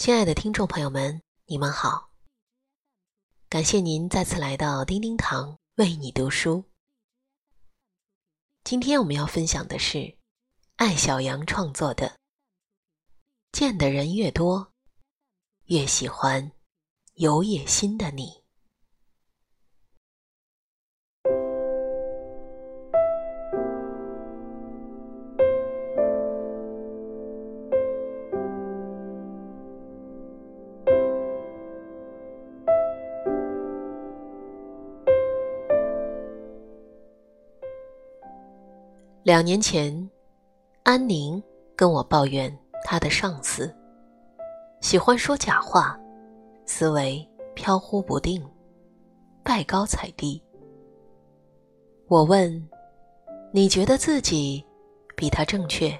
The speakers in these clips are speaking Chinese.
亲爱的听众朋友们，你们好！感谢您再次来到叮叮堂为你读书。今天我们要分享的是艾小羊创作的《见的人越多，越喜欢有野心的你》。两年前，安宁跟我抱怨她的上司喜欢说假话，思维飘忽不定，拜高踩低。我问：“你觉得自己比他正确，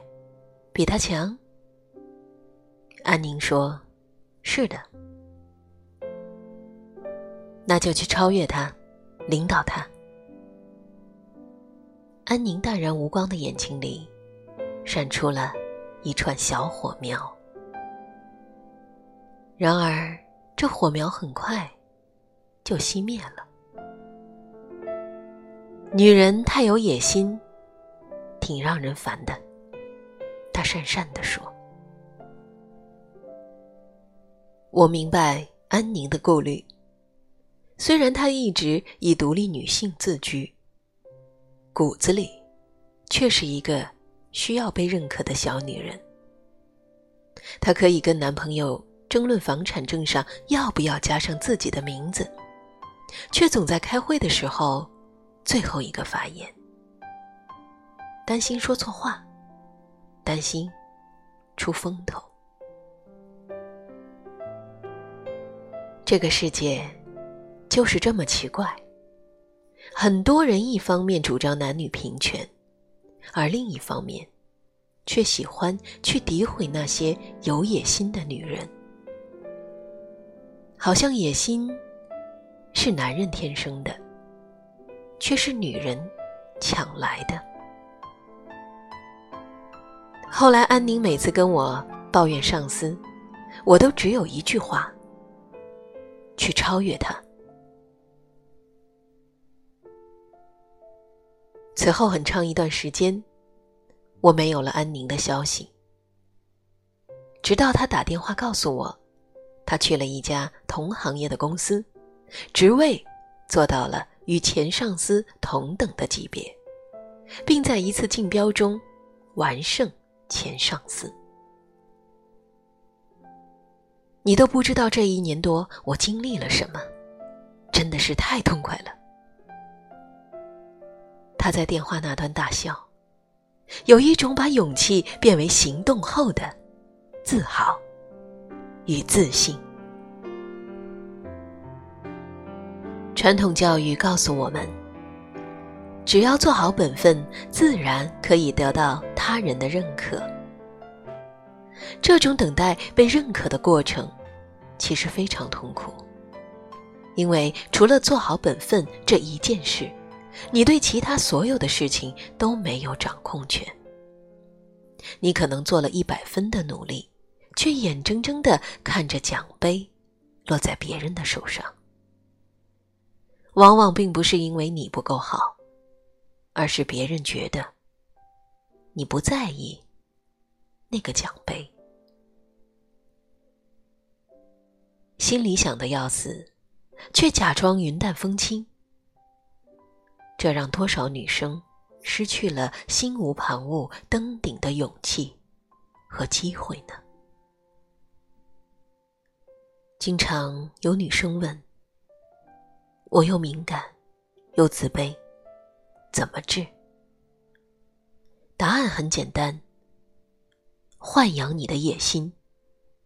比他强？”安宁说：“是的。”那就去超越他，领导他。安宁淡然无光的眼睛里，闪出了一串小火苗。然而，这火苗很快就熄灭了。女人太有野心，挺让人烦的。她讪讪地说：“我明白安宁的顾虑，虽然她一直以独立女性自居。”骨子里，却是一个需要被认可的小女人。她可以跟男朋友争论房产证上要不要加上自己的名字，却总在开会的时候最后一个发言，担心说错话，担心出风头。这个世界就是这么奇怪。很多人一方面主张男女平权，而另一方面，却喜欢去诋毁那些有野心的女人，好像野心是男人天生的，却是女人抢来的。后来，安宁每次跟我抱怨上司，我都只有一句话：去超越他。此后很长一段时间，我没有了安宁的消息。直到他打电话告诉我，他去了一家同行业的公司，职位做到了与前上司同等的级别，并在一次竞标中完胜前上司。你都不知道这一年多我经历了什么，真的是太痛快了。在电话那端大笑，有一种把勇气变为行动后的自豪与自信。传统教育告诉我们，只要做好本分，自然可以得到他人的认可。这种等待被认可的过程，其实非常痛苦，因为除了做好本分这一件事。你对其他所有的事情都没有掌控权。你可能做了一百分的努力，却眼睁睁的看着奖杯落在别人的手上。往往并不是因为你不够好，而是别人觉得你不在意那个奖杯，心里想的要死，却假装云淡风轻。这让多少女生失去了心无旁骛登顶的勇气和机会呢？经常有女生问：“我又敏感又自卑，怎么治？”答案很简单：豢养你的野心，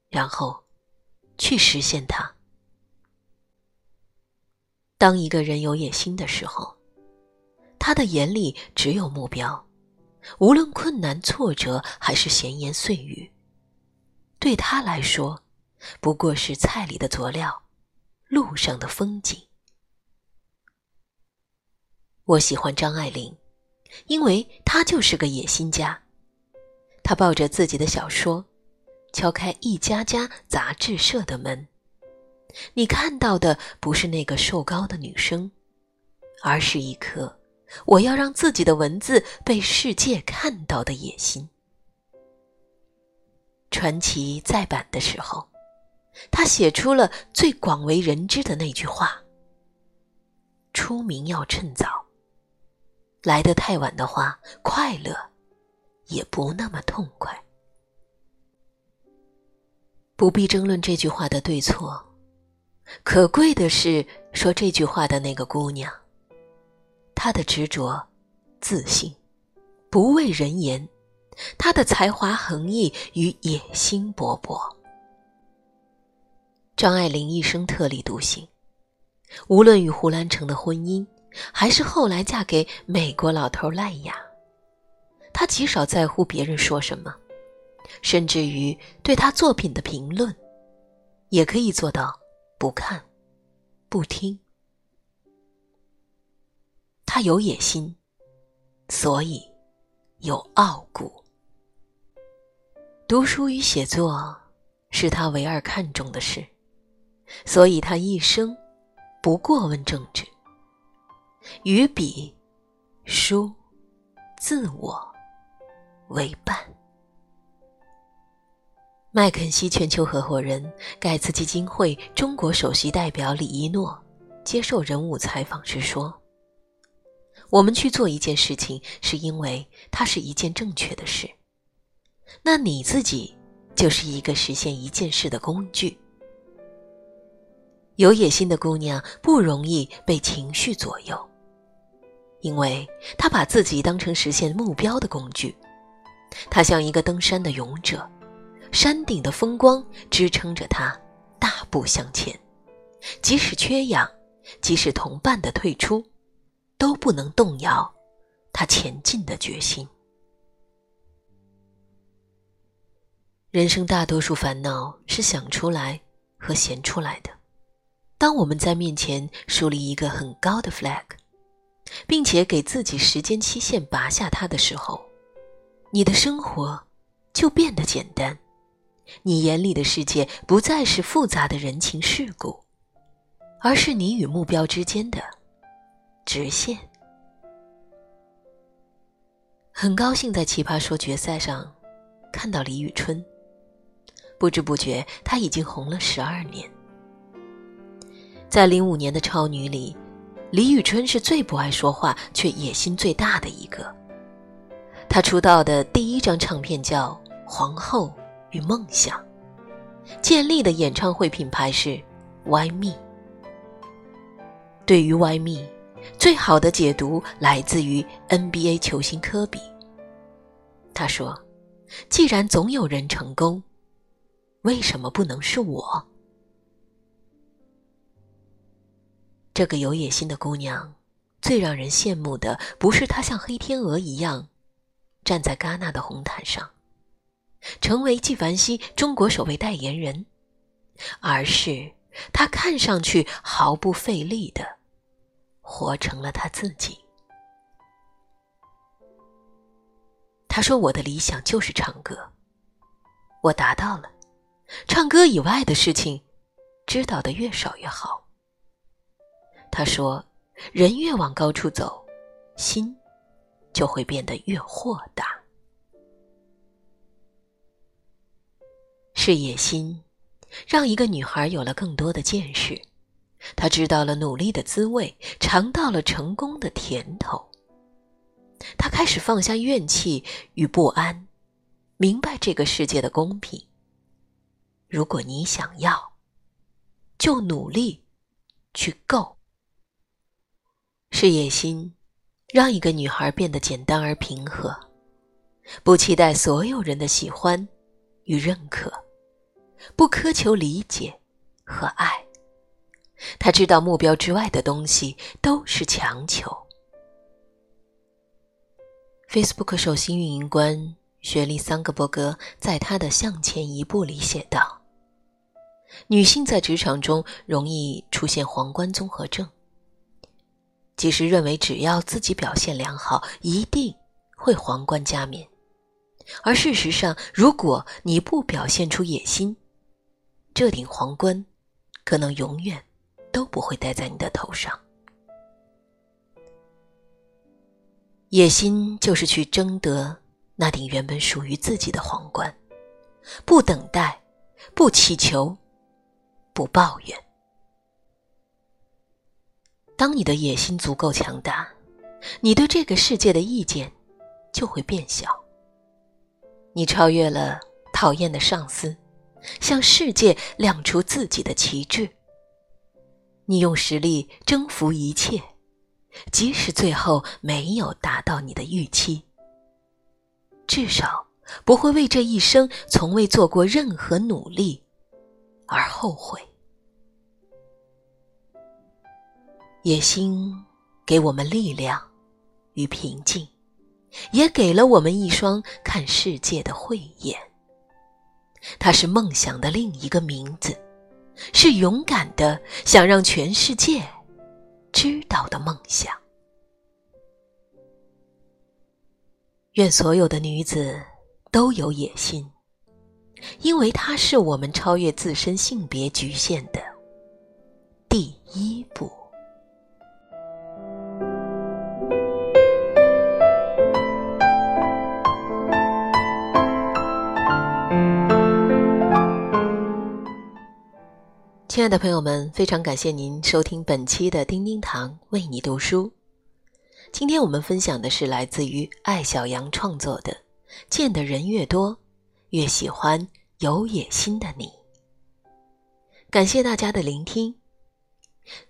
然后去实现它。当一个人有野心的时候，他的眼里只有目标，无论困难、挫折还是闲言碎语，对他来说，不过是菜里的佐料，路上的风景。我喜欢张爱玲，因为她就是个野心家。她抱着自己的小说，敲开一家家杂志社的门，你看到的不是那个瘦高的女生，而是一颗我要让自己的文字被世界看到的野心。传奇再版的时候，他写出了最广为人知的那句话：“出名要趁早，来得太晚的话，快乐也不那么痛快。”不必争论这句话的对错，可贵的是说这句话的那个姑娘，她的执着、自信、不畏人言。他的才华横溢与野心勃勃。张爱玲一生特立独行，无论与胡兰成的婚姻，还是后来嫁给美国老头赖雅，她极少在乎别人说什么，甚至于对她作品的评论，也可以做到不看、不听。他有野心，所以有傲骨。读书与写作是他唯二看重的事，所以他一生不过问政治，与笔、书、自我为伴。麦肯锡全球合伙人、盖茨基金会中国首席代表李一诺接受人物采访时说：“我们去做一件事情，是因为它是一件正确的事。”那你自己就是一个实现一件事的工具。有野心的姑娘不容易被情绪左右，因为她把自己当成实现目标的工具。她像一个登山的勇者，山顶的风光支撑着她大步向前，即使缺氧，即使同伴的退出，都不能动摇他前进的决心。人生大多数烦恼是想出来和闲出来的。当我们在面前树立一个很高的 flag，并且给自己时间期限拔下它的时候，你的生活就变得简单。你眼里的世界不再是复杂的人情世故，而是你与目标之间的直线。很高兴在《奇葩说》决赛上看到李宇春。不知不觉，她已经红了十二年。在零五年的超女里，李宇春是最不爱说话却野心最大的一个。她出道的第一张唱片叫《皇后与梦想》，建立的演唱会品牌是 Y Me。对于 Y Me，最好的解读来自于 NBA 球星科比。他说：“既然总有人成功。”为什么不能是我？这个有野心的姑娘，最让人羡慕的不是她像黑天鹅一样站在戛纳的红毯上，成为纪梵希中国首位代言人，而是她看上去毫不费力的活成了他自己。他说：“我的理想就是唱歌，我达到了。”唱歌以外的事情，知道的越少越好。他说：“人越往高处走，心就会变得越豁达。”是野心，让一个女孩有了更多的见识，她知道了努力的滋味，尝到了成功的甜头。她开始放下怨气与不安，明白这个世界的公平。如果你想要，就努力去够。是野心，让一个女孩变得简单而平和，不期待所有人的喜欢与认可，不苛求理解和爱。他知道目标之外的东西都是强求。Facebook 首席运营官雪莉·桑格伯格在他的《向前一步》里写道。女性在职场中容易出现皇冠综合症，即是认为只要自己表现良好，一定会皇冠加冕，而事实上，如果你不表现出野心，这顶皇冠可能永远都不会戴在你的头上。野心就是去争得那顶原本属于自己的皇冠，不等待，不祈求，不抱怨。当你的野心足够强大，你对这个世界的意见就会变小。你超越了讨厌的上司，向世界亮出自己的旗帜。你用实力征服一切。即使最后没有达到你的预期，至少不会为这一生从未做过任何努力而后悔。野心给我们力量与平静，也给了我们一双看世界的慧眼。它是梦想的另一个名字，是勇敢的想让全世界。知道的梦想。愿所有的女子都有野心，因为它是我们超越自身性别局限的第一步。亲爱的朋友们，非常感谢您收听本期的叮叮堂为你读书。今天我们分享的是来自于艾小羊创作的《见的人越多，越喜欢有野心的你》。感谢大家的聆听。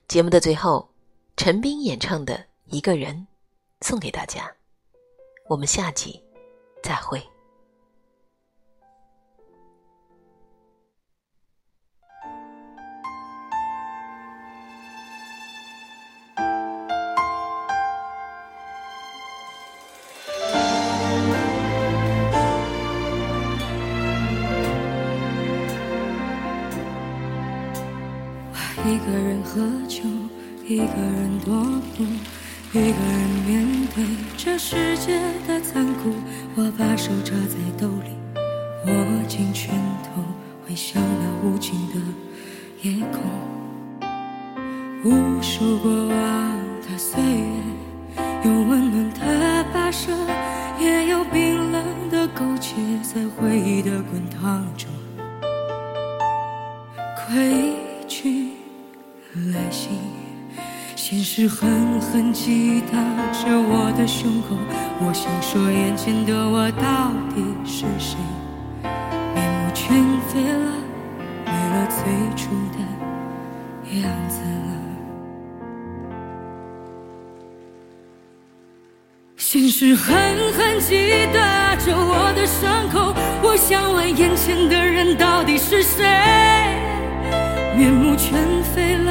节目的最后，陈斌演唱的《一个人》送给大家。我们下集再会。喝酒，一个人踱步，一个人面对这世界的残酷。我把手插在兜里，握紧拳头，回想那无尽的夜空。无数过往的岁月，有温暖的跋涉，也有冰冷的苟且，在回忆的滚烫中，归去。是狠狠击打着我的胸口。我想说，眼前的我到底是谁？面目全非了，没了最初的样子了。现实狠狠击打着我的伤口。我想问，眼前的人到底是谁？面目全非了，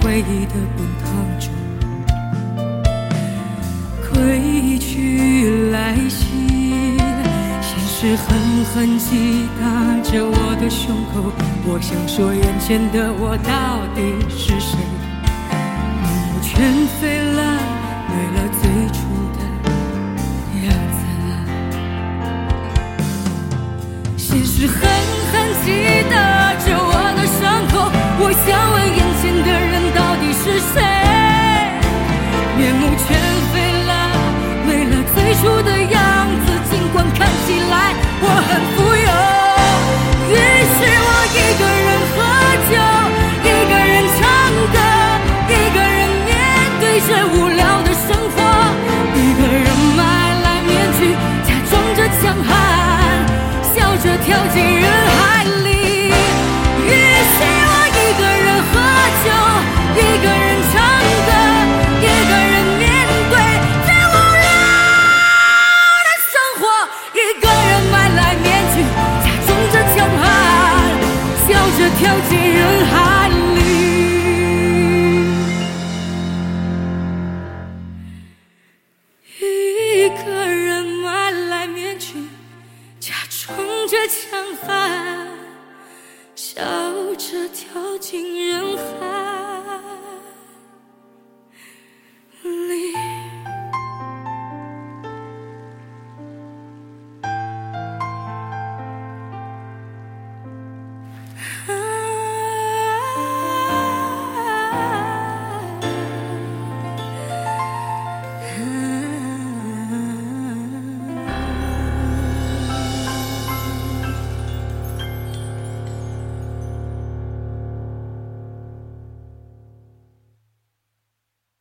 回忆的滚烫中，归去来兮，现实狠狠击打着我的胸口。我想说，眼前的我到底是谁？面目全非了，没了最初的样子。现实狠狠击打着我的伤口。我想问，眼前。